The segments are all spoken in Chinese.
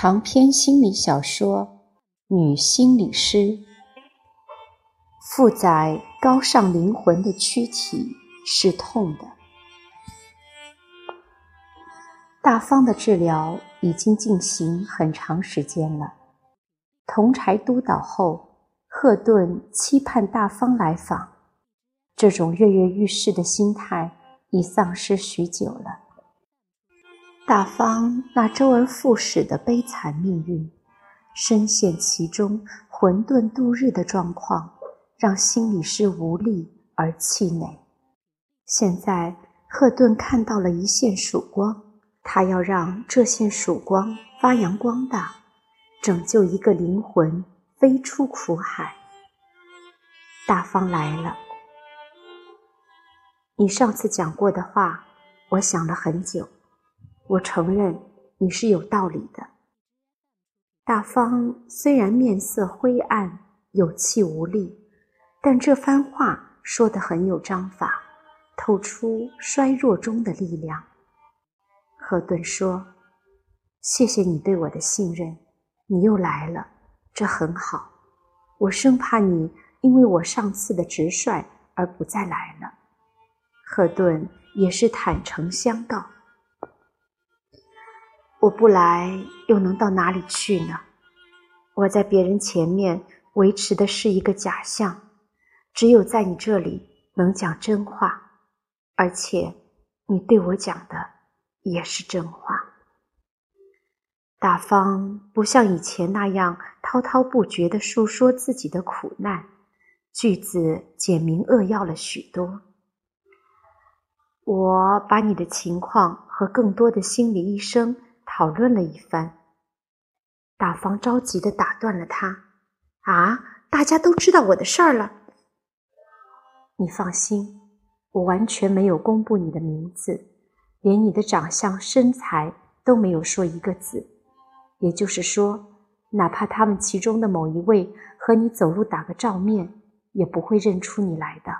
长篇心理小说《女心理师》，负载高尚灵魂的躯体是痛的。大方的治疗已经进行很长时间了。同柴督导后，赫顿期盼大方来访，这种跃跃欲试的心态已丧失许久了。大方那周而复始的悲惨命运，深陷其中混沌度日的状况，让心理师无力而气馁。现在赫顿看到了一线曙光，他要让这线曙光发扬光大，拯救一个灵魂飞出苦海。大方来了，你上次讲过的话，我想了很久。我承认你是有道理的。大方虽然面色灰暗、有气无力，但这番话说得很有章法，透出衰弱中的力量。赫顿说：“谢谢你对我的信任，你又来了，这很好。我生怕你因为我上次的直率而不再来了。”赫顿也是坦诚相告。我不来，又能到哪里去呢？我在别人前面维持的是一个假象，只有在你这里能讲真话，而且你对我讲的也是真话。大方不像以前那样滔滔不绝地述说自己的苦难，句子简明扼要了许多。我把你的情况和更多的心理医生。讨论了一番，大方着急的打断了他：“啊，大家都知道我的事儿了。你放心，我完全没有公布你的名字，连你的长相、身材都没有说一个字。也就是说，哪怕他们其中的某一位和你走路打个照面，也不会认出你来的。”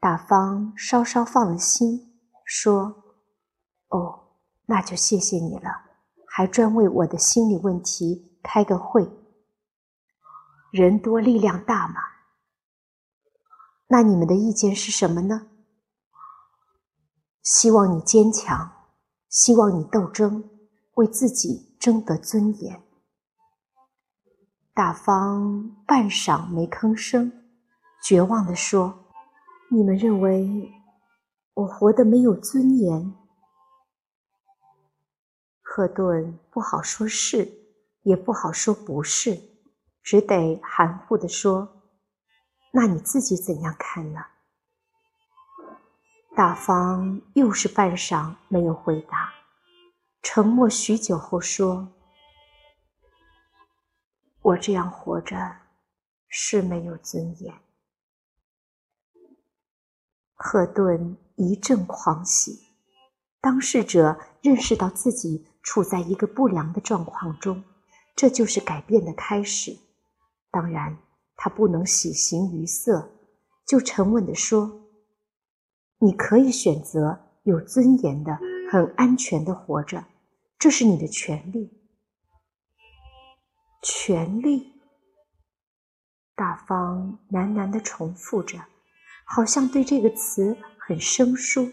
大方稍稍放了心，说：“哦。”那就谢谢你了，还专为我的心理问题开个会。人多力量大嘛。那你们的意见是什么呢？希望你坚强，希望你斗争，为自己争得尊严。大方半晌没吭声，绝望地说：“你们认为我活得没有尊严？”赫顿不好说是，也不好说不是，只得含糊地说：“那你自己怎样看呢？”大方又是半晌没有回答，沉默许久后说：“我这样活着是没有尊严。”赫顿一阵狂喜，当事者认识到自己。处在一个不良的状况中，这就是改变的开始。当然，他不能喜形于色，就沉稳地说：“你可以选择有尊严的、很安全的活着，这是你的权利。”权利。大方喃喃地重复着，好像对这个词很生疏。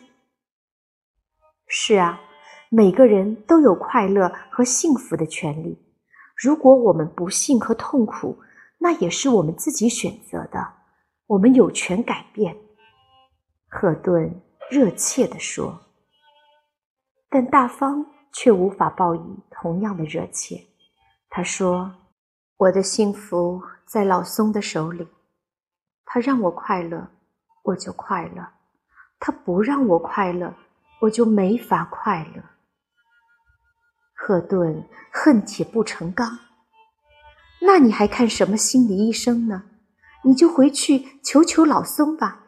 是啊。每个人都有快乐和幸福的权利。如果我们不幸和痛苦，那也是我们自己选择的。我们有权改变。”赫顿热切地说。但大方却无法报以同样的热切。他说：“我的幸福在老松的手里，他让我快乐，我就快乐；他不让我快乐，我就没法快乐。”赫顿恨铁不成钢。那你还看什么心理医生呢？你就回去求求老松吧。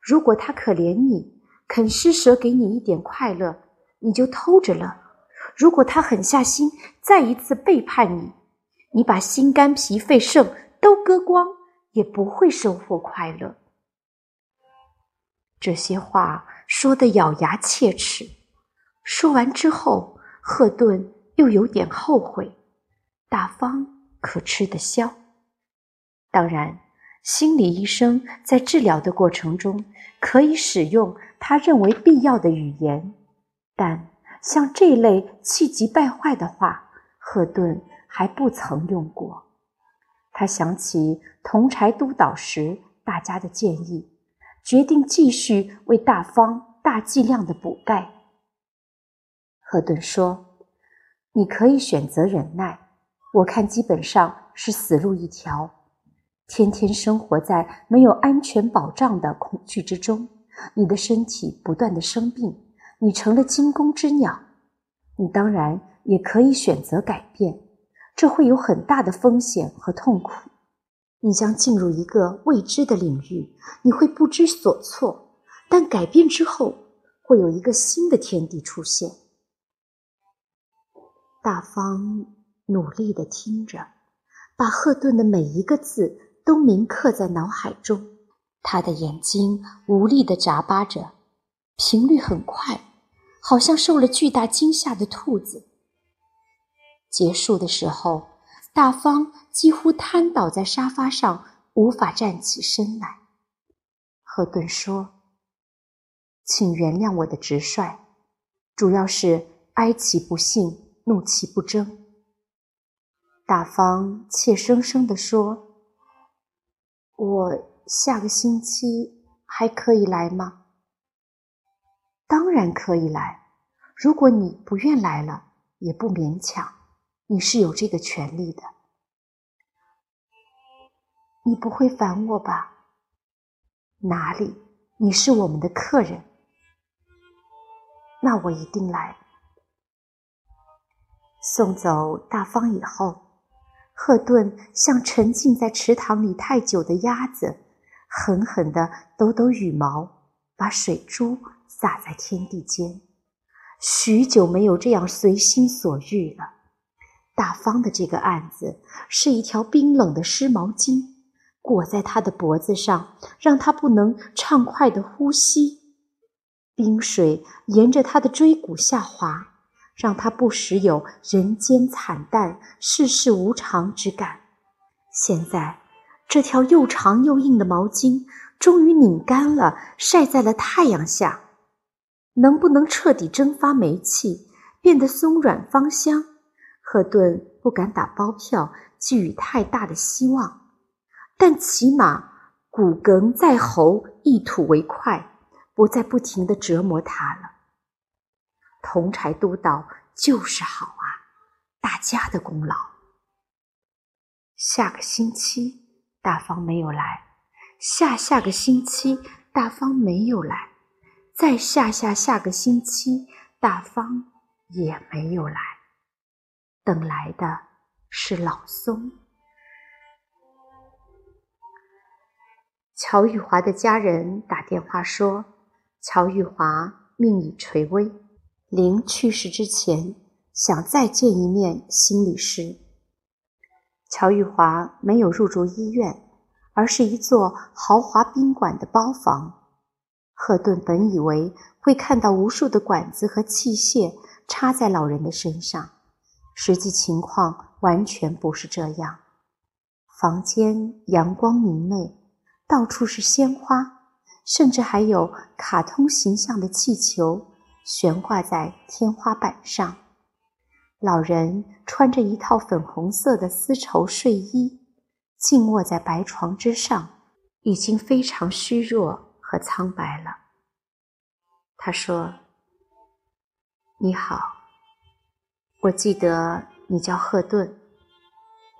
如果他可怜你，肯施舍给你一点快乐，你就偷着乐；如果他狠下心，再一次背叛你，你把心肝脾肺肾都割光，也不会收获快乐。这些话说得咬牙切齿。说完之后。赫顿又有点后悔。大方可吃得消。当然，心理医生在治疗的过程中可以使用他认为必要的语言，但像这类气急败坏的话，赫顿还不曾用过。他想起同柴督导时大家的建议，决定继续为大方大剂量的补钙。赫顿说：“你可以选择忍耐。”我看基本上是死路一条，天天生活在没有安全保障的恐惧之中，你的身体不断的生病，你成了惊弓之鸟。你当然也可以选择改变，这会有很大的风险和痛苦。你将进入一个未知的领域，你会不知所措。但改变之后，会有一个新的天地出现。大方。努力的听着，把赫顿的每一个字都铭刻在脑海中。他的眼睛无力的眨巴着，频率很快，好像受了巨大惊吓的兔子。结束的时候，大方几乎瘫倒在沙发上，无法站起身来。赫顿说：“请原谅我的直率，主要是哀其不幸，怒其不争。”大方怯生生地说：“我下个星期还可以来吗？”“当然可以来。如果你不愿来了，也不勉强。你是有这个权利的。”“你不会烦我吧？”“哪里？你是我们的客人。”“那我一定来。”送走大方以后。赫顿像沉浸在池塘里太久的鸭子，狠狠地抖抖羽毛，把水珠洒在天地间。许久没有这样随心所欲了。大方的这个案子是一条冰冷的湿毛巾，裹在他的脖子上，让他不能畅快的呼吸。冰水沿着他的椎骨下滑。让他不时有人间惨淡、世事无常之感。现在，这条又长又硬的毛巾终于拧干了，晒在了太阳下。能不能彻底蒸发煤气，变得松软芳香？赫顿不敢打包票，寄予太大的希望。但起码骨鲠在喉，一吐为快，不再不停地折磨他了。同柴督导就是好啊，大家的功劳。下个星期大方没有来，下下个星期大方没有来，再下下下个星期大方也没有来，等来的是老松。乔玉华的家人打电话说，乔玉华命已垂危。临去世之前，想再见一面心理师。乔玉华没有入住医院，而是一座豪华宾馆的包房。赫顿本以为会看到无数的管子和器械插在老人的身上，实际情况完全不是这样。房间阳光明媚，到处是鲜花，甚至还有卡通形象的气球。悬挂在天花板上，老人穿着一套粉红色的丝绸睡衣，静卧在白床之上，已经非常虚弱和苍白了。他说：“你好，我记得你叫赫顿，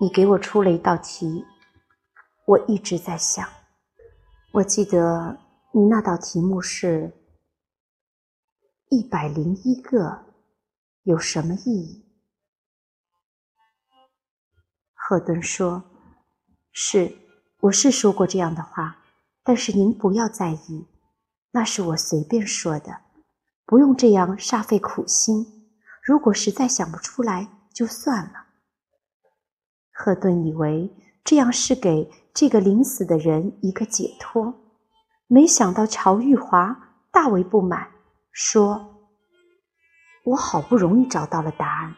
你给我出了一道题，我一直在想。我记得你那道题目是。”一百零一个有什么意义？赫顿说：“是，我是说过这样的话，但是您不要在意，那是我随便说的，不用这样煞费苦心。如果实在想不出来，就算了。”赫顿以为这样是给这个临死的人一个解脱，没想到乔玉华大为不满。说：“我好不容易找到了答案，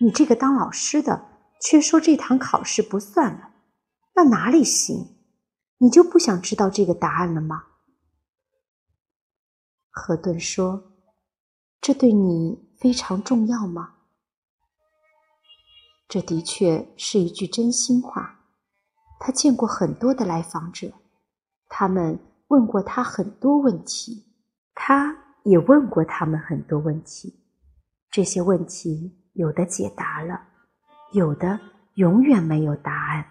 你这个当老师的，却说这堂考试不算了，那哪里行？你就不想知道这个答案了吗？何顿说：“这对你非常重要吗？”这的确是一句真心话。他见过很多的来访者，他们问过他很多问题，他也问过他们很多问题。这些问题有的解答了，有的永远没有答案。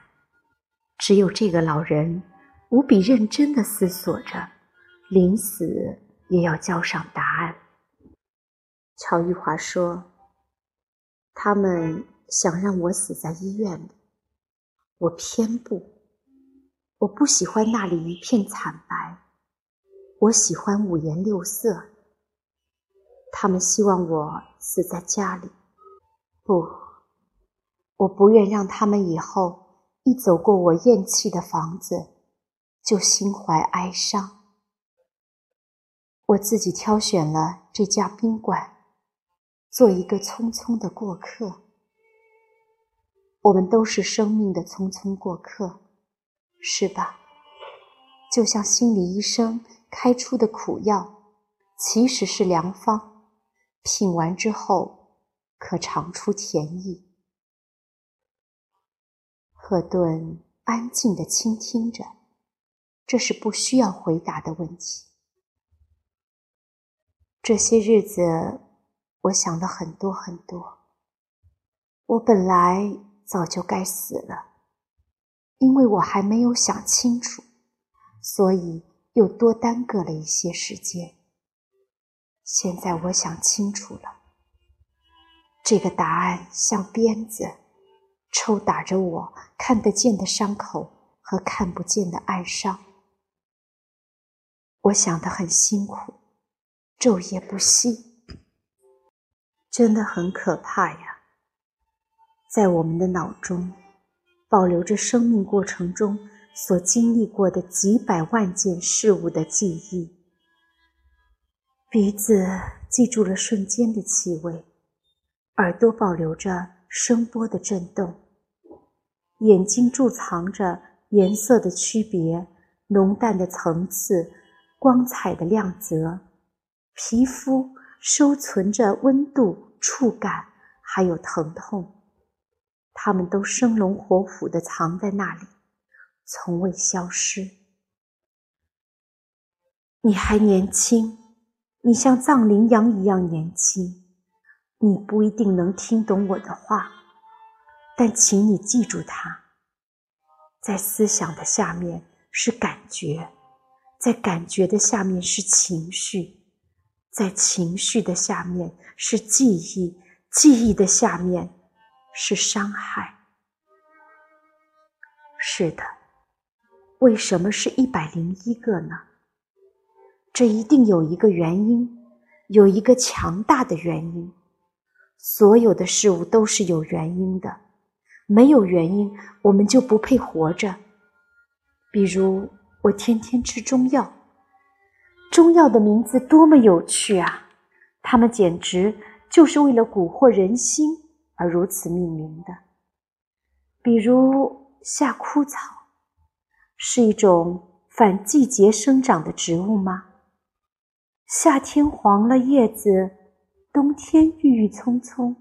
只有这个老人无比认真的思索着，临死也要交上答案。乔玉华说：“他们。”想让我死在医院里，我偏不。我不喜欢那里一片惨白，我喜欢五颜六色。他们希望我死在家里，不，我不愿让他们以后一走过我咽气的房子，就心怀哀伤。我自己挑选了这家宾馆，做一个匆匆的过客。我们都是生命的匆匆过客，是吧？就像心理医生开出的苦药，其实是良方，品完之后可尝出甜意。赫顿安静的倾听着，这是不需要回答的问题。这些日子，我想了很多很多。我本来。早就该死了，因为我还没有想清楚，所以又多耽搁了一些时间。现在我想清楚了，这个答案像鞭子，抽打着我看得见的伤口和看不见的哀伤。我想得很辛苦，昼夜不息，真的很可怕呀。在我们的脑中，保留着生命过程中所经历过的几百万件事物的记忆。鼻子记住了瞬间的气味，耳朵保留着声波的震动，眼睛贮藏着颜色的区别、浓淡的层次、光彩的亮泽，皮肤收存着温度、触感，还有疼痛。它们都生龙活虎的藏在那里，从未消失。你还年轻，你像藏羚羊一样年轻。你不一定能听懂我的话，但请你记住它。在思想的下面是感觉，在感觉的下面是情绪，在情绪的下面是记忆，记忆的下面。是伤害。是的，为什么是一百零一个呢？这一定有一个原因，有一个强大的原因。所有的事物都是有原因的，没有原因，我们就不配活着。比如，我天天吃中药，中药的名字多么有趣啊！它们简直就是为了蛊惑人心。而如此命名的，比如夏枯草，是一种反季节生长的植物吗？夏天黄了叶子，冬天郁郁葱葱。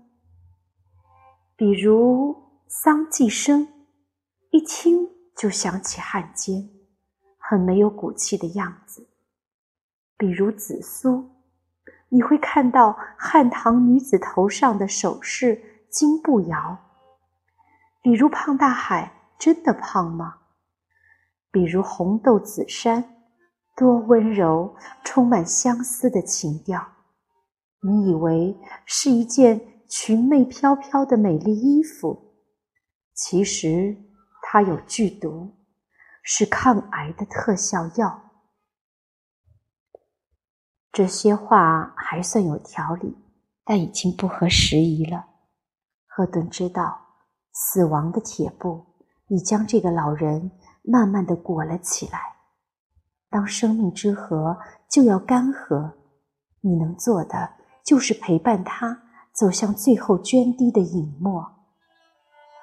比如桑寄生，一听就想起汉奸，很没有骨气的样子。比如紫苏，你会看到汉唐女子头上的首饰。金步摇，比如胖大海，真的胖吗？比如红豆紫杉，多温柔，充满相思的情调。你以为是一件裙袂飘飘的美丽衣服，其实它有剧毒，是抗癌的特效药。这些话还算有条理，但已经不合时宜了。赫顿知道，死亡的铁布已将这个老人慢慢的裹了起来。当生命之河就要干涸，你能做的就是陪伴他走向最后涓滴的隐没。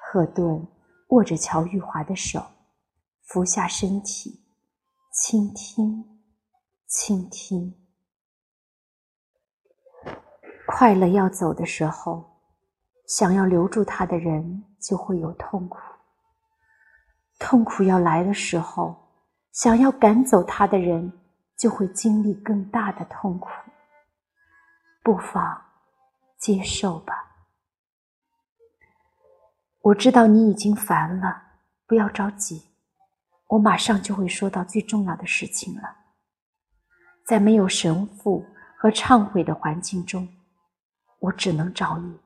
赫顿握着乔玉华的手，俯下身体，倾听，倾听。快乐要走的时候，想要留住他的人就会有痛苦；痛苦要来的时候，想要赶走他的人就会经历更大的痛苦。不妨接受吧。我知道你已经烦了，不要着急，我马上就会说到最重要的事情了。在没有神父和忏悔的环境中。我只能找你。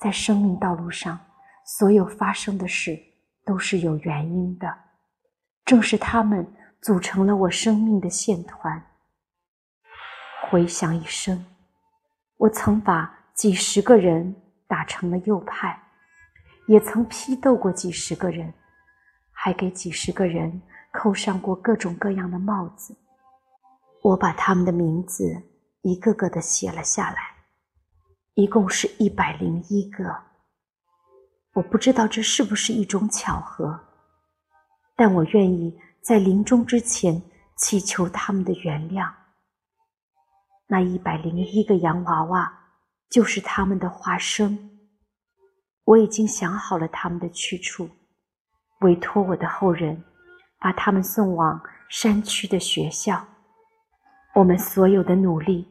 在生命道路上，所有发生的事都是有原因的，正是他们组成了我生命的线团。回想一生，我曾把几十个人打成了右派，也曾批斗过几十个人，还给几十个人扣上过各种各样的帽子。我把他们的名字。一个个的写了下来，一共是一百零一个。我不知道这是不是一种巧合，但我愿意在临终之前祈求他们的原谅。那一百零一个洋娃娃就是他们的化身。我已经想好了他们的去处，委托我的后人把他们送往山区的学校。我们所有的努力，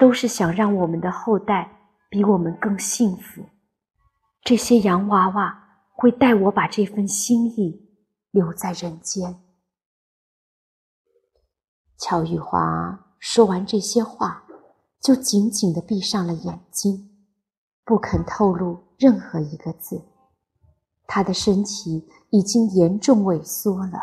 都是想让我们的后代比我们更幸福。这些洋娃娃会带我把这份心意留在人间。乔玉华说完这些话，就紧紧地闭上了眼睛，不肯透露任何一个字。他的身体已经严重萎缩了。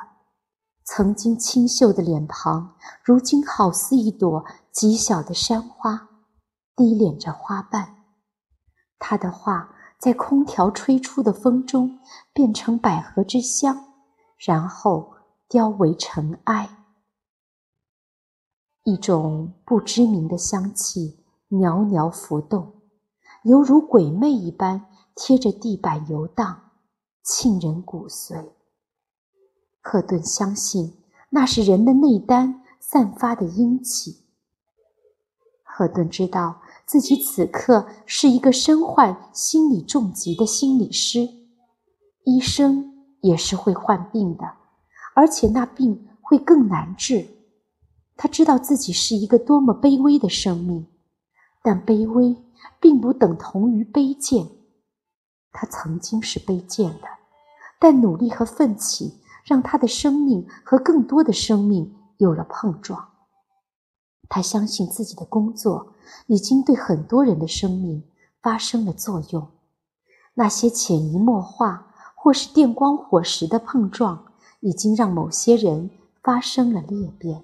曾经清秀的脸庞，如今好似一朵极小的山花，低敛着花瓣。他的话在空调吹出的风中变成百合之香，然后凋为尘埃。一种不知名的香气袅袅浮动，犹如鬼魅一般贴着地板游荡，沁人骨髓。赫顿相信那是人的内丹散发的阴气。赫顿知道自己此刻是一个身患心理重疾的心理师，医生也是会患病的，而且那病会更难治。他知道自己是一个多么卑微的生命，但卑微并不等同于卑贱。他曾经是卑贱的，但努力和奋起。让他的生命和更多的生命有了碰撞。他相信自己的工作已经对很多人的生命发生了作用。那些潜移默化或是电光火石的碰撞，已经让某些人发生了裂变。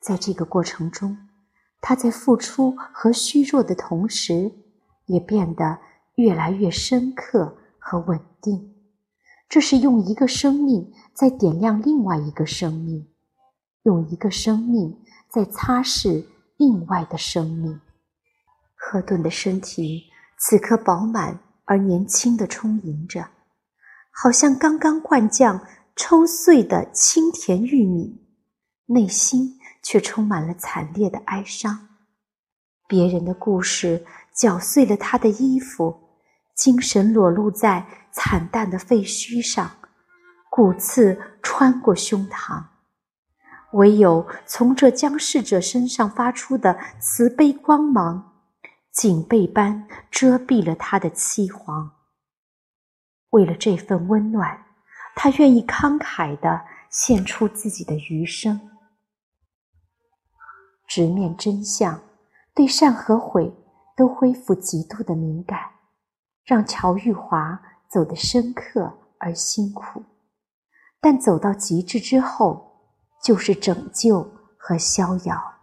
在这个过程中，他在付出和虚弱的同时，也变得越来越深刻和稳定。这是用一个生命在点亮另外一个生命，用一个生命在擦拭另外的生命。赫顿的身体此刻饱满而年轻的充盈着，好像刚刚灌浆抽碎的清甜玉米，内心却充满了惨烈的哀伤。别人的故事搅碎了他的衣服。精神裸露在惨淡的废墟上，骨刺穿过胸膛，唯有从这将逝者身上发出的慈悲光芒，警备般遮蔽了他的凄惶。为了这份温暖，他愿意慷慨地献出自己的余生。直面真相，对善和毁都恢复极度的敏感。让乔玉华走得深刻而辛苦，但走到极致之后，就是拯救和逍遥。